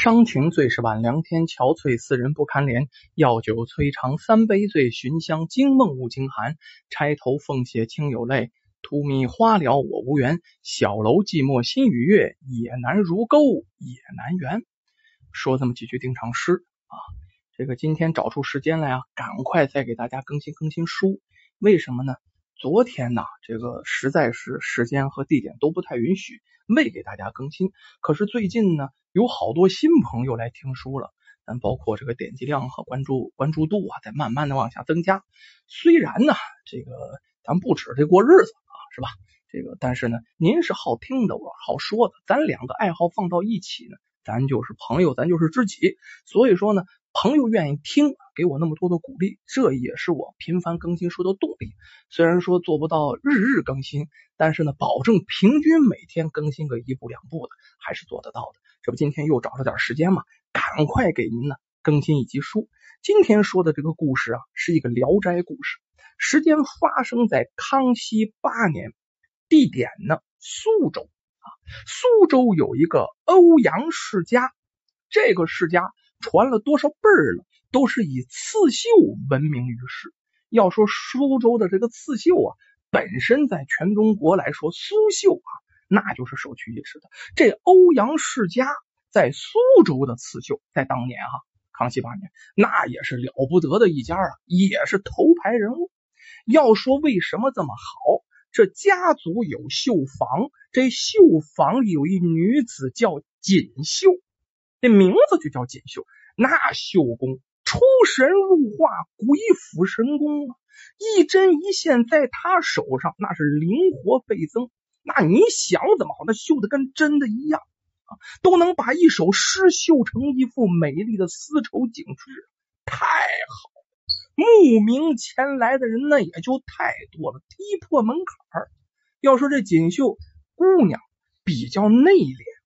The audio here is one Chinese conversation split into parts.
伤情最是晚凉天，憔悴似人不堪怜。药酒催肠三杯醉，寻香惊梦误惊寒。钗头凤血清有泪，荼蘼花了我无缘。小楼寂寞心与月，也难如钩也难圆。说这么几句定场诗啊，这个今天找出时间来啊，赶快再给大家更新更新书。为什么呢？昨天呢，这个实在是时间和地点都不太允许，未给大家更新。可是最近呢，有好多新朋友来听书了，咱包括这个点击量和关注关注度啊，在慢慢的往下增加。虽然呢，这个咱不指这过日子啊，是吧？这个但是呢，您是好听的，我好说的，咱两个爱好放到一起呢，咱就是朋友，咱就是知己。所以说呢。朋友愿意听，给我那么多的鼓励，这也是我频繁更新书的动力。虽然说做不到日日更新，但是呢，保证平均每天更新个一部两部的，还是做得到的。这不，今天又找了点时间嘛，赶快给您呢更新一集书。今天说的这个故事啊，是一个聊斋故事，时间发生在康熙八年，地点呢苏州啊。苏州有一个欧阳世家，这个世家。传了多少辈儿了，都是以刺绣闻名于世。要说苏州的这个刺绣啊，本身在全中国来说，苏绣啊，那就是首屈一指的。这欧阳世家在苏州的刺绣，在当年哈，康熙八年，那也是了不得的一家啊，也是头牌人物。要说为什么这么好，这家族有绣坊，这绣坊里有一女子叫锦绣。这名字就叫锦绣，那绣工出神入化，鬼斧神工啊！一针一线在他手上，那是灵活倍增。那你想怎么好，那绣的跟真的一样啊，都能把一首诗绣成一幅美丽的丝绸景致，太好！慕名前来的人那也就太多了，踢破门槛要说这锦绣姑娘比较内敛。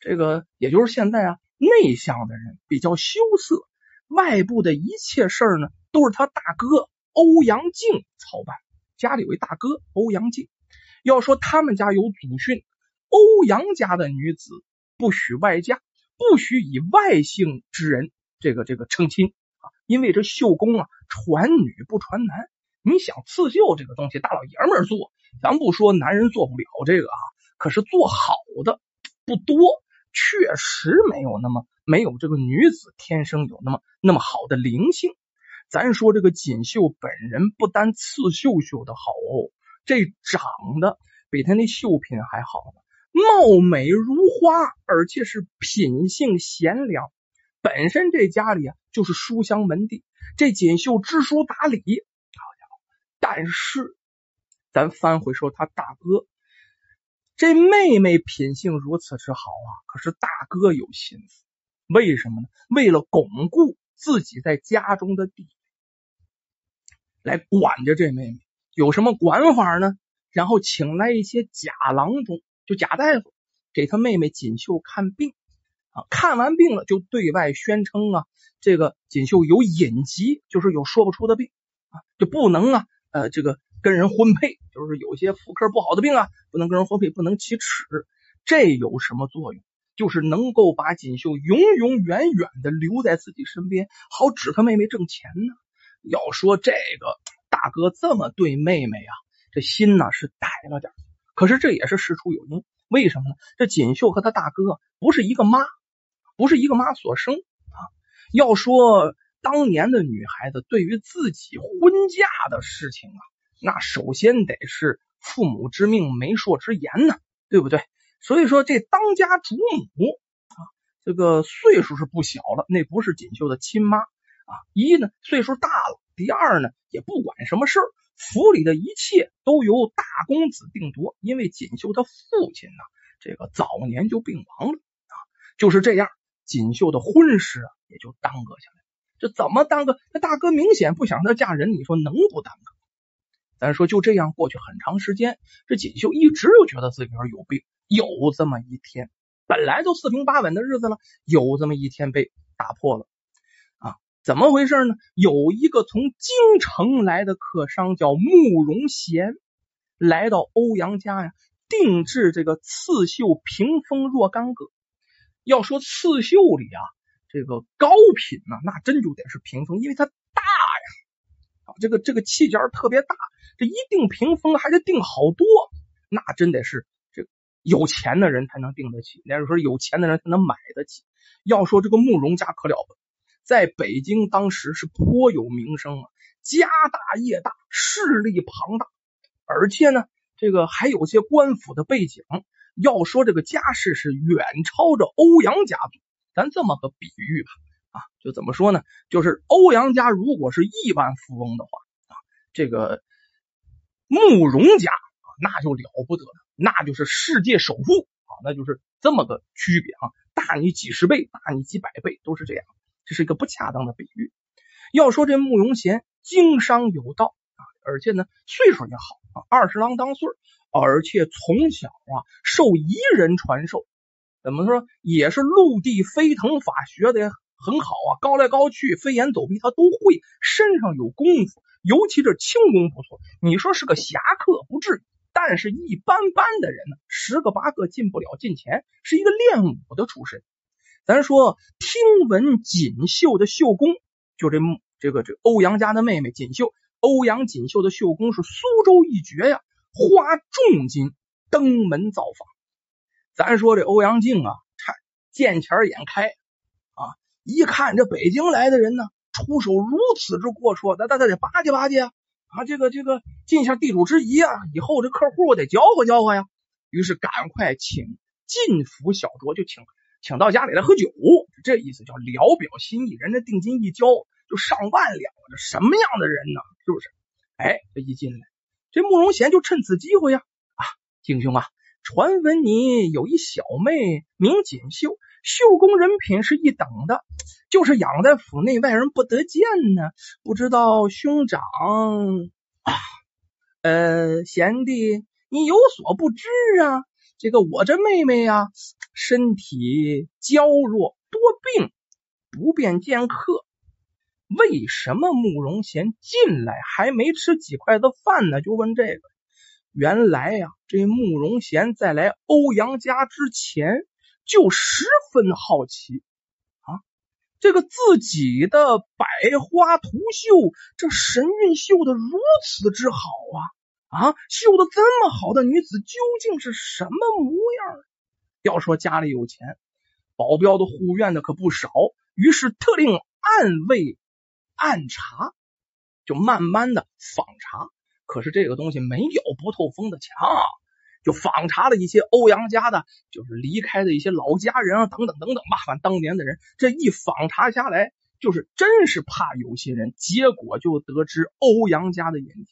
这个也就是现在啊，内向的人比较羞涩，外部的一切事儿呢，都是他大哥欧阳靖操办。家里有一大哥欧阳靖，要说他们家有祖训，欧阳家的女子不许外嫁，不许以外姓之人这个这个成亲啊，因为这绣工啊，传女不传男。你想刺绣这个东西，大老爷们做，咱不说男人做不了这个啊，可是做好的不多。确实没有那么没有这个女子天生有那么那么好的灵性。咱说这个锦绣本人不单刺绣绣的好哦，这长得比他那绣品还好呢，貌美如花，而且是品性贤良。本身这家里啊就是书香门第，这锦绣知书达理，好家伙！但是咱翻回说他大哥。这妹妹品性如此之好啊，可是大哥有心思，为什么呢？为了巩固自己在家中的地位，来管着这妹妹。有什么管法呢？然后请来一些假郎中，就假大夫，给他妹妹锦绣看病啊。看完病了，就对外宣称啊，这个锦绣有隐疾，就是有说不出的病啊，就不能啊，呃，这个。跟人婚配，就是有些妇科不好的病啊，不能跟人婚配，不能启齿。这有什么作用？就是能够把锦绣永永远远的留在自己身边，好指他妹妹挣钱呢。要说这个大哥这么对妹妹啊，这心呢是歹了点。可是这也是事出有因，为什么呢？这锦绣和他大哥不是一个妈，不是一个妈所生啊。要说当年的女孩子对于自己婚嫁的事情啊。那首先得是父母之命、媒妁之言呢，对不对？所以说这当家主母啊，这个岁数是不小了，那不是锦绣的亲妈啊。一呢岁数大了，第二呢也不管什么事儿，府里的一切都由大公子定夺。因为锦绣的父亲呢，这个早年就病亡了啊，就是这样，锦绣的婚事啊也就耽搁下来。这怎么耽搁？那大哥明显不想她嫁人，你说能不耽搁？咱说就这样过去很长时间，这锦绣一直就觉得自个儿有病。有这么一天，本来都四平八稳的日子了，有这么一天被打破了啊！怎么回事呢？有一个从京城来的客商叫慕容贤，来到欧阳家呀，定制这个刺绣屏风若干个。要说刺绣里啊，这个高品呢，那真就得是屏风，因为它大呀，啊，这个这个器件特别大，这一定屏风还得定好多，那真得是这有钱的人才能定得起，那时候有钱的人才能买得起。要说这个慕容家可了不得，在北京当时是颇有名声啊，家大业大，势力庞大，而且呢，这个还有些官府的背景。要说这个家世是远超着欧阳家族，咱这么个比喻吧，啊，就怎么说呢？就是欧阳家如果是亿万富翁的话，啊，这个慕容家啊，那就了不得了，那就是世界首富啊，那就是这么个区别啊，大你几十倍，大你几百倍，都是这样，这是一个不恰当的比喻。要说这慕容贤经商有道啊，而且呢岁数也好啊，二十郎当岁。而且从小啊受夷人传授，怎么说也是陆地飞腾法学的很好啊，高来高去、飞檐走壁他都会，身上有功夫，尤其这轻功不错。你说是个侠客不至于，但是一般般的人呢，十个八个进不了近前，是一个练武的出身。咱说听闻锦绣的绣工，就这这个这欧阳家的妹妹锦绣，欧阳锦绣的绣工是苏州一绝呀。花重金登门造访，咱说这欧阳靖啊，看见钱眼开，一看这北京来的人呢，出手如此之阔绰，那那得巴结巴结啊，啊，这个这个尽一下地主之谊啊，以后这客户得交和交和呀。于是赶快请进府小酌，就请请到家里来喝酒，这意思叫聊表心意。人家定金一交就上万两，这什么样的人呢？是不是？哎，这一进来。这慕容贤就趁此机会呀，啊，景兄啊，传闻你有一小妹名锦绣，绣工人品是一等的，就是养在府内，外人不得见呢。不知道兄长，呃，贤弟你有所不知啊，这个我这妹妹呀，身体娇弱多病，不便见客。为什么慕容贤进来还没吃几筷子饭呢？就问这个。原来呀，这慕容贤在来欧阳家之前就十分好奇啊，这个自己的百花图绣，这神韵绣的如此之好啊啊，绣的这么好的女子究竟是什么模样？要说家里有钱，保镖的护院的可不少，于是特令暗卫。暗查，就慢慢的访查，可是这个东西没有不透风的墙，就访查了一些欧阳家的，就是离开的一些老家人啊，等等等等吧。反正当年的人，这一访查下来，就是真是怕有些人，结果就得知欧阳家的隐情。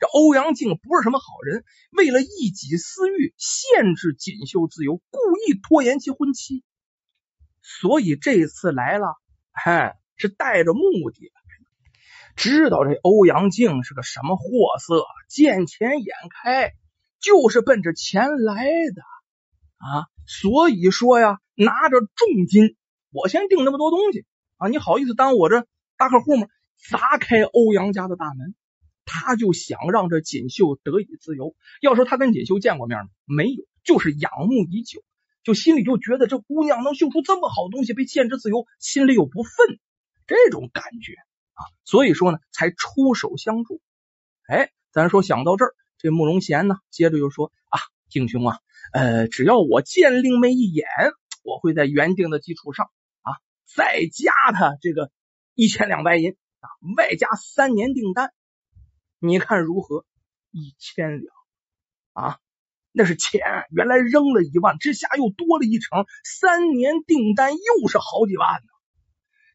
这欧阳靖不是什么好人，为了一己私欲，限制锦绣自由，故意拖延其婚期。所以这次来了，嗨。是带着目的来的，知道这欧阳靖是个什么货色，见钱眼开，就是奔着钱来的啊！所以说呀，拿着重金，我先订那么多东西啊，你好意思当我这大客户吗？砸开欧阳家的大门，他就想让这锦绣得以自由。要说他跟锦绣见过面吗？没有，就是仰慕已久，就心里就觉得这姑娘能绣出这么好东西，被限制自由，心里有不忿。这种感觉啊，所以说呢，才出手相助。哎，咱说想到这儿，这慕容贤呢，接着又说啊，景兄啊，呃，只要我见令妹一眼，我会在原定的基础上啊，再加他这个一千两白银啊，外加三年订单，你看如何？一千两啊，那是钱，原来扔了一万，这下又多了一成，三年订单又是好几万呢。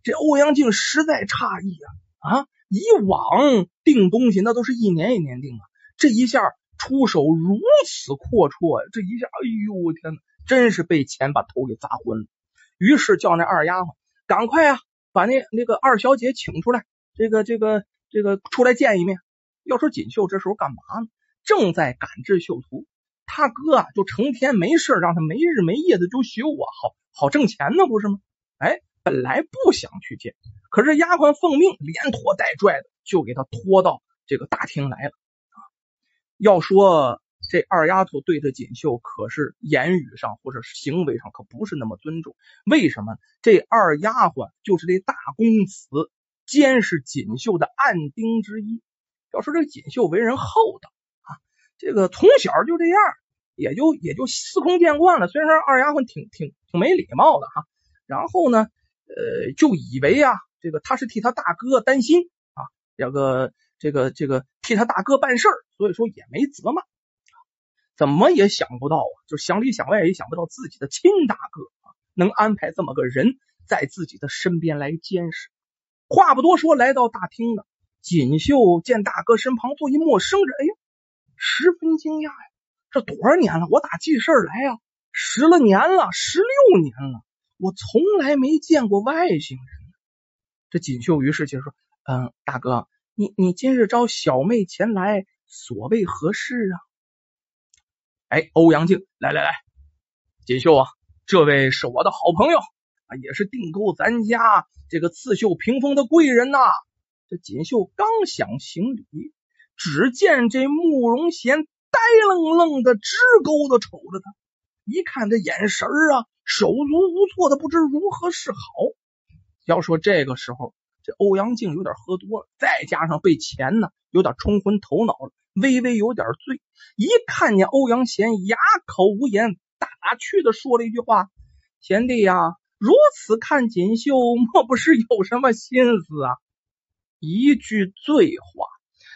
这欧阳靖实在诧异啊啊！以往订东西那都是一年一年订啊，这一下出手如此阔绰，这一下，哎呦我天哪，真是被钱把头给砸昏了。于是叫那二丫鬟赶快啊，把那那个二小姐请出来，这个这个这个出来见一面。要说锦绣这时候干嘛呢？正在赶制绣图，他哥啊就成天没事让他没日没夜的就绣啊，好好挣钱呢，不是吗？哎。本来不想去见，可是丫鬟奉命，连拖带拽的就给他拖到这个大厅来了。要说这二丫头对着锦绣可是言语上或者行为上可不是那么尊重。为什么？这二丫鬟就是这大公子监视锦绣的暗丁之一。要说这锦绣为人厚道啊，这个从小就这样，也就也就司空见惯了。虽然说二丫鬟挺挺挺没礼貌的哈，然后呢，呃，就以为啊，这个他是替他大哥担心啊，这个这个这个替他大哥办事儿，所以说也没责骂。怎么也想不到啊，就想里想外也想不到自己的亲大哥啊，能安排这么个人在自己的身边来监视。话不多说，来到大厅了。锦绣见大哥身旁坐一陌生人，哎呀，十分惊讶呀！这多少年了，我打记事来呀，十了年了，十六年了，我从来没见过外星人。这锦绣于是就说：“嗯，大哥，你你今日招小妹前来，所谓何事啊？”哎，欧阳靖，来来来，锦绣啊，这位是我的好朋友啊，也是订购咱家这个刺绣屏风的贵人呐。这锦绣刚想行礼，只见这慕容贤呆愣愣的直勾的瞅着他，一看这眼神啊，手足无措的，不知如何是好。要说这个时候，这欧阳靖有点喝多了，再加上被钱呢，有点冲昏头脑了，微微有点醉。一看见欧阳贤，哑口无言，打趣的说了一句话：“贤弟呀，如此看锦绣，莫不是有什么心思啊？”一句醉话，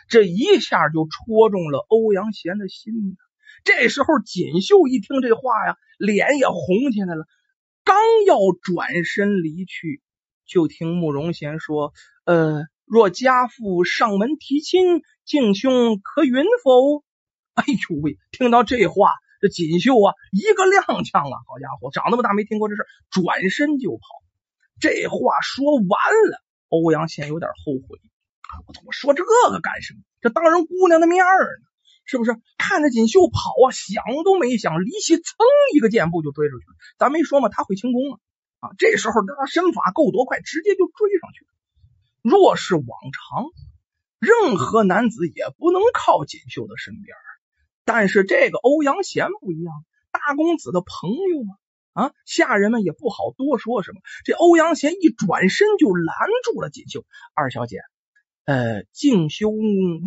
这一下就戳中了欧阳贤的心。这时候，锦绣一听这话呀，脸也红起来了。刚要转身离去，就听慕容贤说：“呃，若家父上门提亲，敬兄可允否？”哎呦喂！听到这话，这锦绣啊，一个踉跄啊！好家伙，长那么大没听过这事，转身就跑。这话说完了。欧阳贤有点后悔，我我说这个干什么？这当人姑娘的面呢，是不是？看着锦绣跑啊，想都没想，离奇噌一个箭步就追出去了。咱没说嘛，他会轻功啊啊！这时候他身法够多快，直接就追上去了。若是往常，任何男子也不能靠锦绣的身边，但是这个欧阳贤不一样，大公子的朋友啊。啊，下人们也不好多说什么。这欧阳贤一转身就拦住了锦绣二小姐，呃，静兄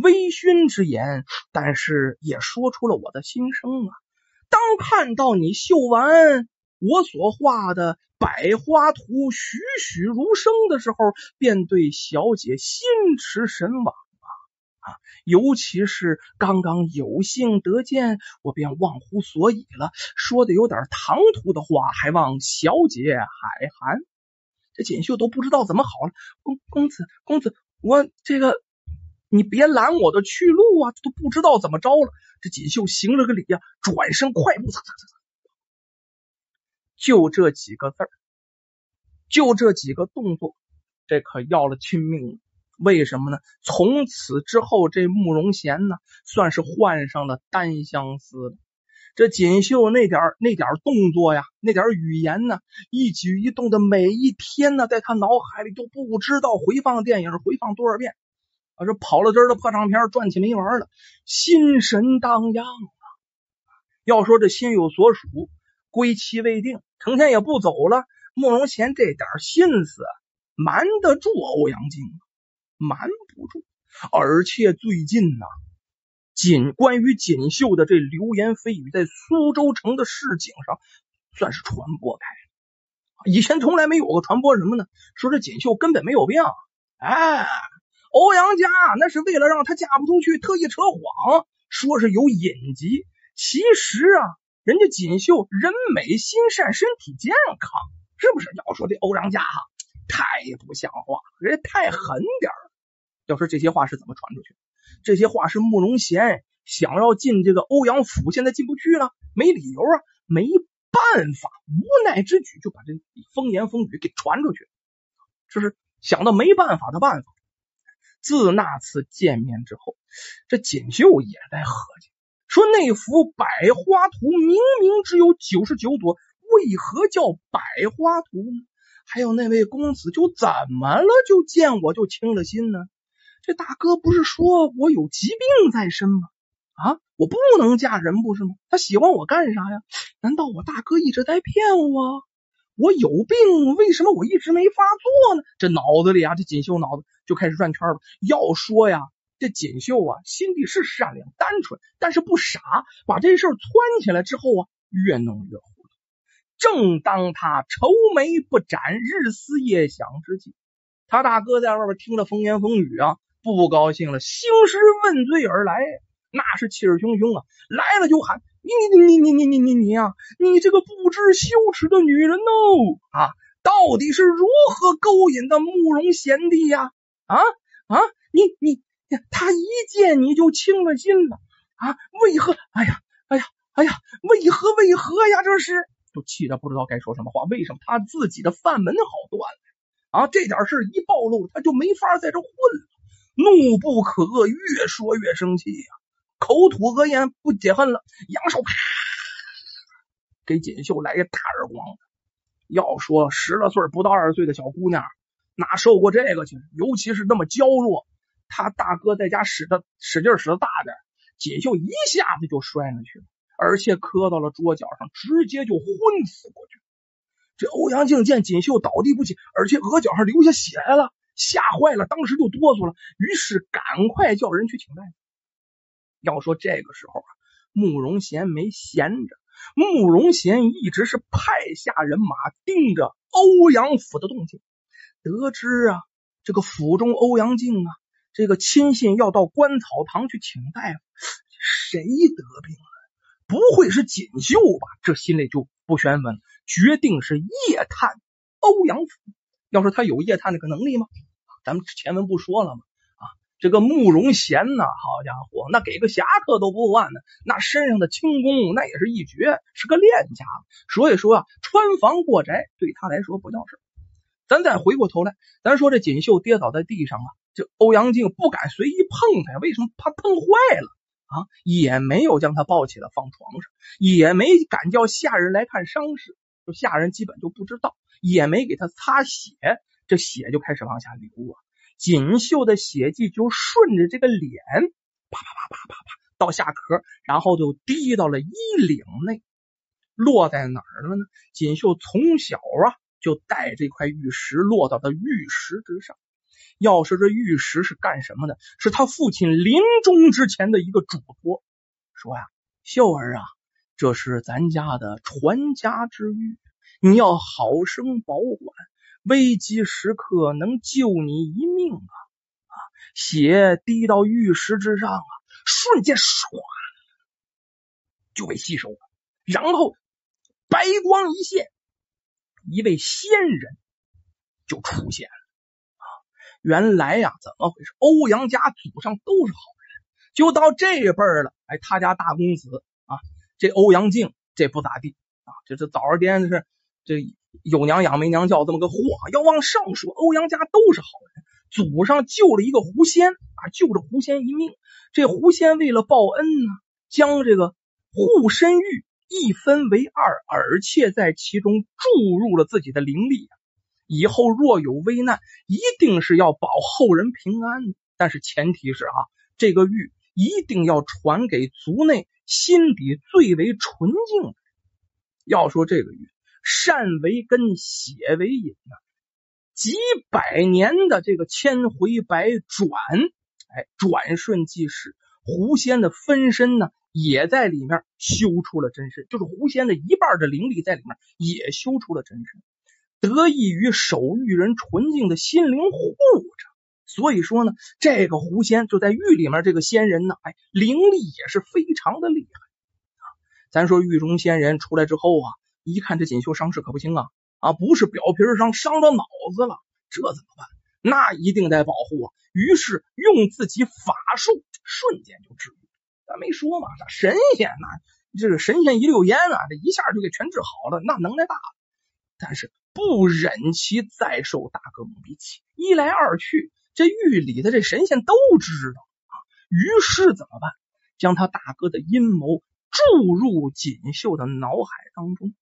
微醺之言，但是也说出了我的心声啊。当看到你绣完我所画的百花图栩栩如生的时候，便对小姐心驰神往。啊，尤其是刚刚有幸得见，我便忘乎所以了，说的有点唐突的话，还望小姐海涵。这锦绣都不知道怎么好了，公公子公子，我这个你别拦我的去路啊，都不知道怎么着了。这锦绣行了个礼呀，转身快步走走走走，就这几个字儿，就这几个动作，这可要了亲命了。为什么呢？从此之后，这慕容贤呢，算是患上了单相思。这锦绣那点那点动作呀，那点语言呢，一举一动的每一天呢，在他脑海里都不知道回放电影回放多少遍啊！这跑了针的破唱片转起没完了，心神荡漾啊！要说这心有所属，归期未定，成天也不走了。慕容贤这点心思瞒得住欧阳靖吗？瞒不住，而且最近呢，锦关于锦绣的这流言蜚语在苏州城的市井上算是传播开了。以前从来没有过传播什么呢？说这锦绣根本没有病，哎，欧阳家那是为了让她嫁不出去，特意扯谎，说是有隐疾。其实啊，人家锦绣人美心善，身体健康，是不是？要说这欧阳家哈，太不像话，人家太狠点儿。要说这些话是怎么传出去？这些话是慕容贤想要进这个欧阳府，现在进不去了，没理由啊，没办法，无奈之举就把这风言风语给传出去，这是想到没办法的办法。自那次见面之后，这锦绣也在合计，说那幅百花图明明只有九十九朵，为何叫百花图呢？还有那位公子就怎么了？就见我就轻了心呢？这大哥不是说我有疾病在身吗？啊，我不能嫁人不是吗？他喜欢我干啥呀？难道我大哥一直在骗我？我有病，为什么我一直没发作呢？这脑子里啊，这锦绣脑子就开始转圈了。要说呀，这锦绣啊，心地是善良单纯，但是不傻。把这事儿窜起来之后啊，越弄越糊涂。正当他愁眉不展、日思夜想之际，他大哥在外边听了风言风语啊，不高兴了，兴师问罪而来，那是气势汹汹啊，来了就喊。你你你你你你你你呀！你这个不知羞耻的女人哦啊！到底是如何勾引的慕容贤弟呀？啊啊！你你他一见你就清了心了啊？为何？哎呀哎呀哎呀！为何为何呀？这是都气得不知道该说什么话。为什么他自己的饭门好断了啊？这点事一暴露，他就没法在这混了。怒不可遏，越说越生气呀。口吐恶言，不解恨了，扬手啪给锦绣来个大耳光。要说十来岁不到二十岁的小姑娘，哪受过这个去？尤其是那么娇弱，他大哥在家使的使劲使的大点，锦绣一下子就摔下去了，而且磕到了桌角上，直接就昏死过去。这欧阳靖见锦绣倒地不起，而且额角上流下血来了，吓坏了，当时就哆嗦了，于是赶快叫人去请大夫。要说这个时候啊，慕容贤没闲着，慕容贤一直是派下人马盯着欧阳府的动静。得知啊，这个府中欧阳靖啊，这个亲信要到官草堂去请大夫，谁得病了？不会是锦绣吧？这心里就不宣愤，决定是夜探欧阳府。要说他有夜探那个能力吗？咱们前文不说了吗？啊这个慕容贤呐，好家伙，那给个侠客都不换呢，那身上的轻功那也是一绝，是个练家。所以说啊，穿房过宅对他来说不叫事。咱再回过头来，咱说这锦绣跌倒在地上啊，这欧阳靖不敢随意碰他，为什么？怕碰坏了啊，也没有将他抱起来放床上，也没敢叫下人来看伤势，就下人基本就不知道，也没给他擦血，这血就开始往下流啊。锦绣的血迹就顺着这个脸啪啪啪啪啪啪到下壳，然后就滴到了衣领内，落在哪儿了呢？锦绣从小啊就带这块玉石落到了玉石之上。要说这玉石是干什么的？是他父亲临终之前的一个嘱托，说呀，秀儿啊，这是咱家的传家之玉，你要好生保管。危机时刻能救你一命啊！啊，血滴到玉石之上啊，瞬间唰就被吸收了，然后白光一现，一位仙人就出现了！原来呀，怎么回事？欧阳家祖上都是好人，就到这辈了，哎，他家大公子啊，这欧阳靖这不咋地啊，这这早儿颠的是这。有娘养没娘教这么个货，要往上说，欧阳家都是好人，祖上救了一个狐仙啊，救了狐仙一命。这狐仙为了报恩呢，将这个护身玉一分为二，而且在其中注入了自己的灵力。以后若有危难，一定是要保后人平安。但是前提是啊，这个玉一定要传给族内心底最为纯净。要说这个玉。善为根，血为引啊！几百年的这个千回百转，哎，转瞬即逝。狐仙的分身呢，也在里面修出了真身，就是狐仙的一半的灵力在里面也修出了真身，得益于守玉人纯净的心灵护着。所以说呢，这个狐仙就在玉里面，这个仙人呢，哎，灵力也是非常的厉害啊。咱说狱中仙人出来之后啊。一看这锦绣伤势可不轻啊啊，不是表皮伤，伤到脑子了，这怎么办？那一定得保护啊！于是用自己法术，瞬间就治愈。咱没说嘛，神仙呐，这个神仙一溜烟啊，这一下就给全治好了，那能耐大。但是不忍其再受大哥蒙蔽气，一来二去，这狱里的这神仙都知道啊，于是怎么办？将他大哥的阴谋注入锦绣的脑海当中。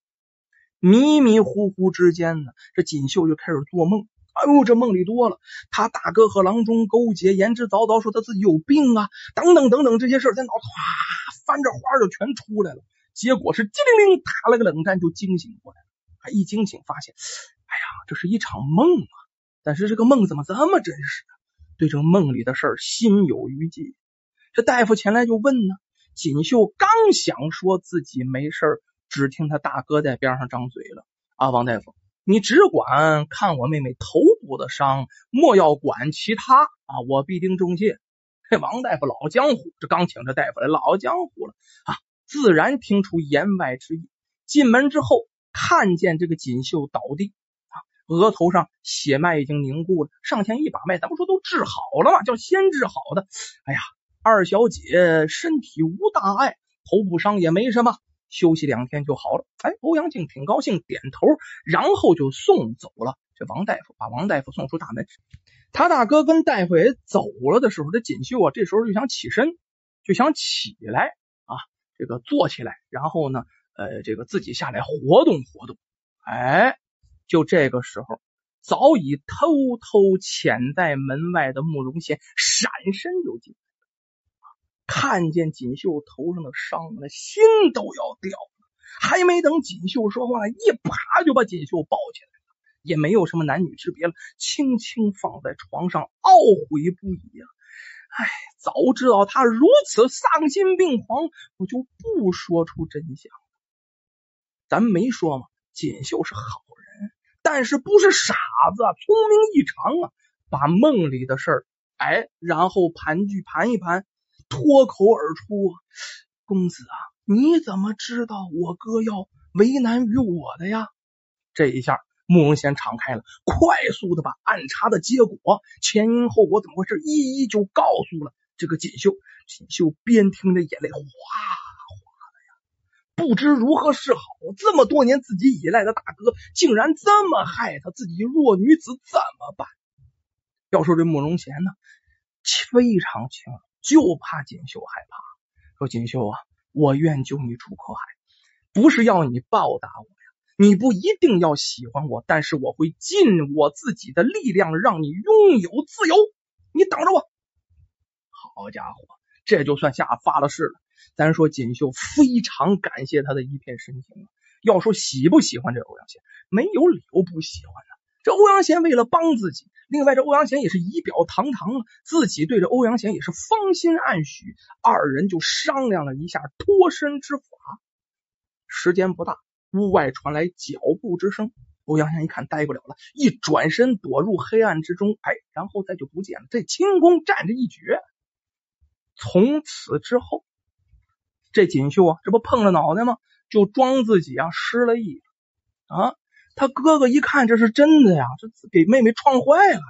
迷迷糊糊之间呢，这锦绣就开始做梦哎呦，这梦里多了，他大哥和郎中勾结，言之凿凿说他自己有病啊，等等等等这些事儿，在脑哗翻着花就全出来了。结果是机灵灵打了个冷战，就惊醒过来了。他一惊醒，发现，哎呀，这是一场梦啊！但是这个梦怎么这么真实？对这梦里的事儿心有余悸。这大夫前来就问呢，锦绣刚想说自己没事儿只听他大哥在边上张嘴了：“啊，王大夫。”你只管看我妹妹头部的伤，莫要管其他啊！我必定重谢。这王大夫老江湖，这刚请这大夫来，老江湖了啊，自然听出言外之意。进门之后，看见这个锦绣倒地啊，额头上血脉已经凝固了，上前一把脉，咱不说都治好了吗？叫先治好的。哎呀，二小姐身体无大碍，头部伤也没什么。休息两天就好了。哎，欧阳靖挺高兴，点头，然后就送走了这王大夫，把王大夫送出大门。他大哥跟大夫也走了的时候，这锦绣啊，这时候就想起身，就想起来啊，这个坐起来，然后呢，呃，这个自己下来活动活动。哎，就这个时候，早已偷偷潜在门外的慕容贤闪身就进。看见锦绣头上的伤，那心都要掉了。还没等锦绣说话，一把就把锦绣抱起来了，也没有什么男女之别了，轻轻放在床上，懊悔不已啊！哎，早知道他如此丧心病狂，我就不说出真相。咱没说嘛，锦绣是好人，但是不是傻子，聪明异常啊！把梦里的事儿，哎，然后盘踞盘一盘。脱口而出：“公子啊，你怎么知道我哥要为难于我的呀？”这一下，慕容贤敞开了，快速的把暗查的结果、前因后果怎么回事，一一就告诉了这个锦绣。锦绣边听着，眼泪哗，不知如何是好。这么多年自己依赖的大哥，竟然这么害他自己弱女子，怎么办？要说这慕容贤呢，非常清楚。就怕锦绣害怕，说锦绣啊，我愿救你出苦海，不是要你报答我呀，你不一定要喜欢我，但是我会尽我自己的力量让你拥有自由，你等着我。好家伙，这就算下发了誓了。咱说锦绣非常感谢他的一片深情啊，要说喜不喜欢这欧阳贤，没有理由不喜欢的。这欧阳贤为了帮自己，另外这欧阳贤也是仪表堂堂啊，自己对着欧阳贤也是芳心暗许，二人就商量了一下脱身之法。时间不大，屋外传来脚步之声，欧阳贤一看待不了了，一转身躲入黑暗之中，哎，然后再就不见了。这轻功占着一绝，从此之后，这锦绣啊，这不碰着脑袋吗？就装自己啊失了忆啊。他哥哥一看这是真的呀，这给妹妹撞坏了呀！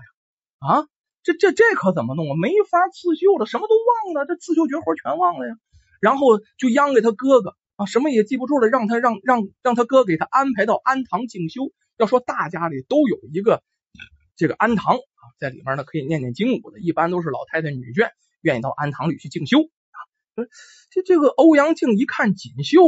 啊，这这这可怎么弄啊？没法刺绣了，什么都忘了，这刺绣绝活全忘了呀。然后就央给他哥哥啊，什么也记不住了，让他让让让他哥给他安排到安堂静修。要说大家里都有一个这个安堂啊，在里面呢可以念念经武的，一般都是老太太女眷愿意到安堂里去静修。这这个欧阳靖一看锦绣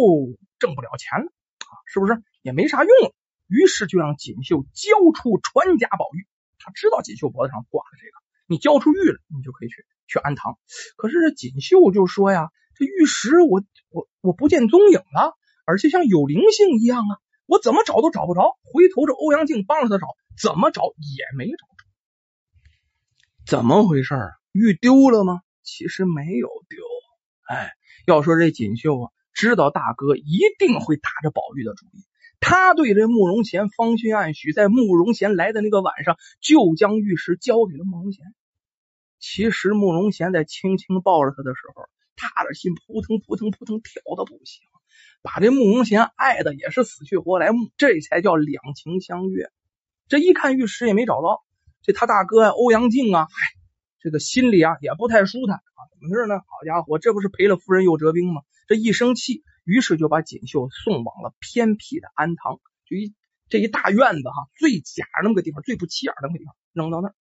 挣不了钱了啊，是不是也没啥用了？于是就让锦绣交出传家宝玉，他知道锦绣脖子上挂的这个，你交出玉了，你就可以去去安堂。可是这锦绣就说呀，这玉石我我我不见踪影了，而且像有灵性一样啊，我怎么找都找不着。回头这欧阳靖帮着他找，怎么找也没找着。怎么回事啊？玉丢了吗？其实没有丢。哎，要说这锦绣啊，知道大哥一定会打着宝玉的主意。他对这慕容贤芳心暗许，在慕容贤来的那个晚上，就将玉石交给了慕容贤。其实慕容贤在轻轻抱着他的时候，他的心扑腾扑腾扑腾跳的不行，把这慕容贤爱的也是死去活来，这才叫两情相悦。这一看玉石也没找到，这他大哥欧阳靖啊，嗨，这个心里啊也不太舒坦啊，怎么事呢？好家伙，这不是赔了夫人又折兵吗？这一生气。于是就把锦绣送往了偏僻的安堂，就一这一大院子哈，最假那么个地方，最不起眼那个地方，扔到那儿，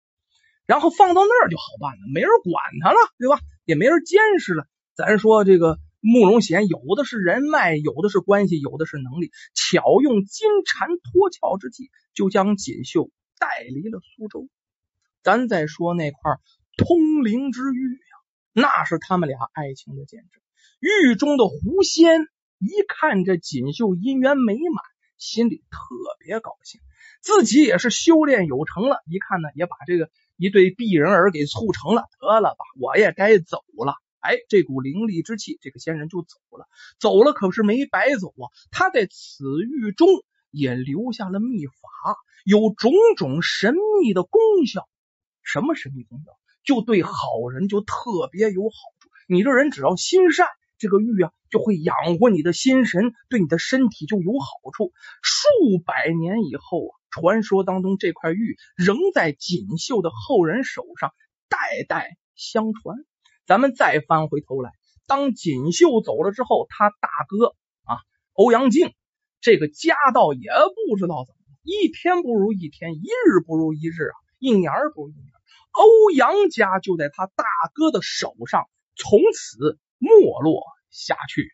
然后放到那儿就好办了，没人管他了，对吧？也没人监视了。咱说这个慕容贤有的是人脉，有的是关系，有的是能力，巧用金蝉脱壳之计，就将锦绣带离了苏州。咱再说那块通灵之玉呀，那是他们俩爱情的见证。狱中的狐仙一看这锦绣姻缘美满，心里特别高兴，自己也是修炼有成了。一看呢，也把这个一对璧人儿给促成了。得了吧，我也该走了。哎，这股灵力之气，这个仙人就走了。走了可是没白走啊，他在此狱中也留下了秘法，有种种神秘的功效。什么神秘功效？就对好人就特别有好处。你这人只要心善。这个玉啊，就会养活你的心神，对你的身体就有好处。数百年以后啊，传说当中这块玉仍在锦绣的后人手上代代相传。咱们再翻回头来，当锦绣走了之后，他大哥啊，欧阳靖这个家道也不知道怎么，一天不如一天，一日不如一日啊，一年不如一年。欧阳家就在他大哥的手上，从此。没落下去。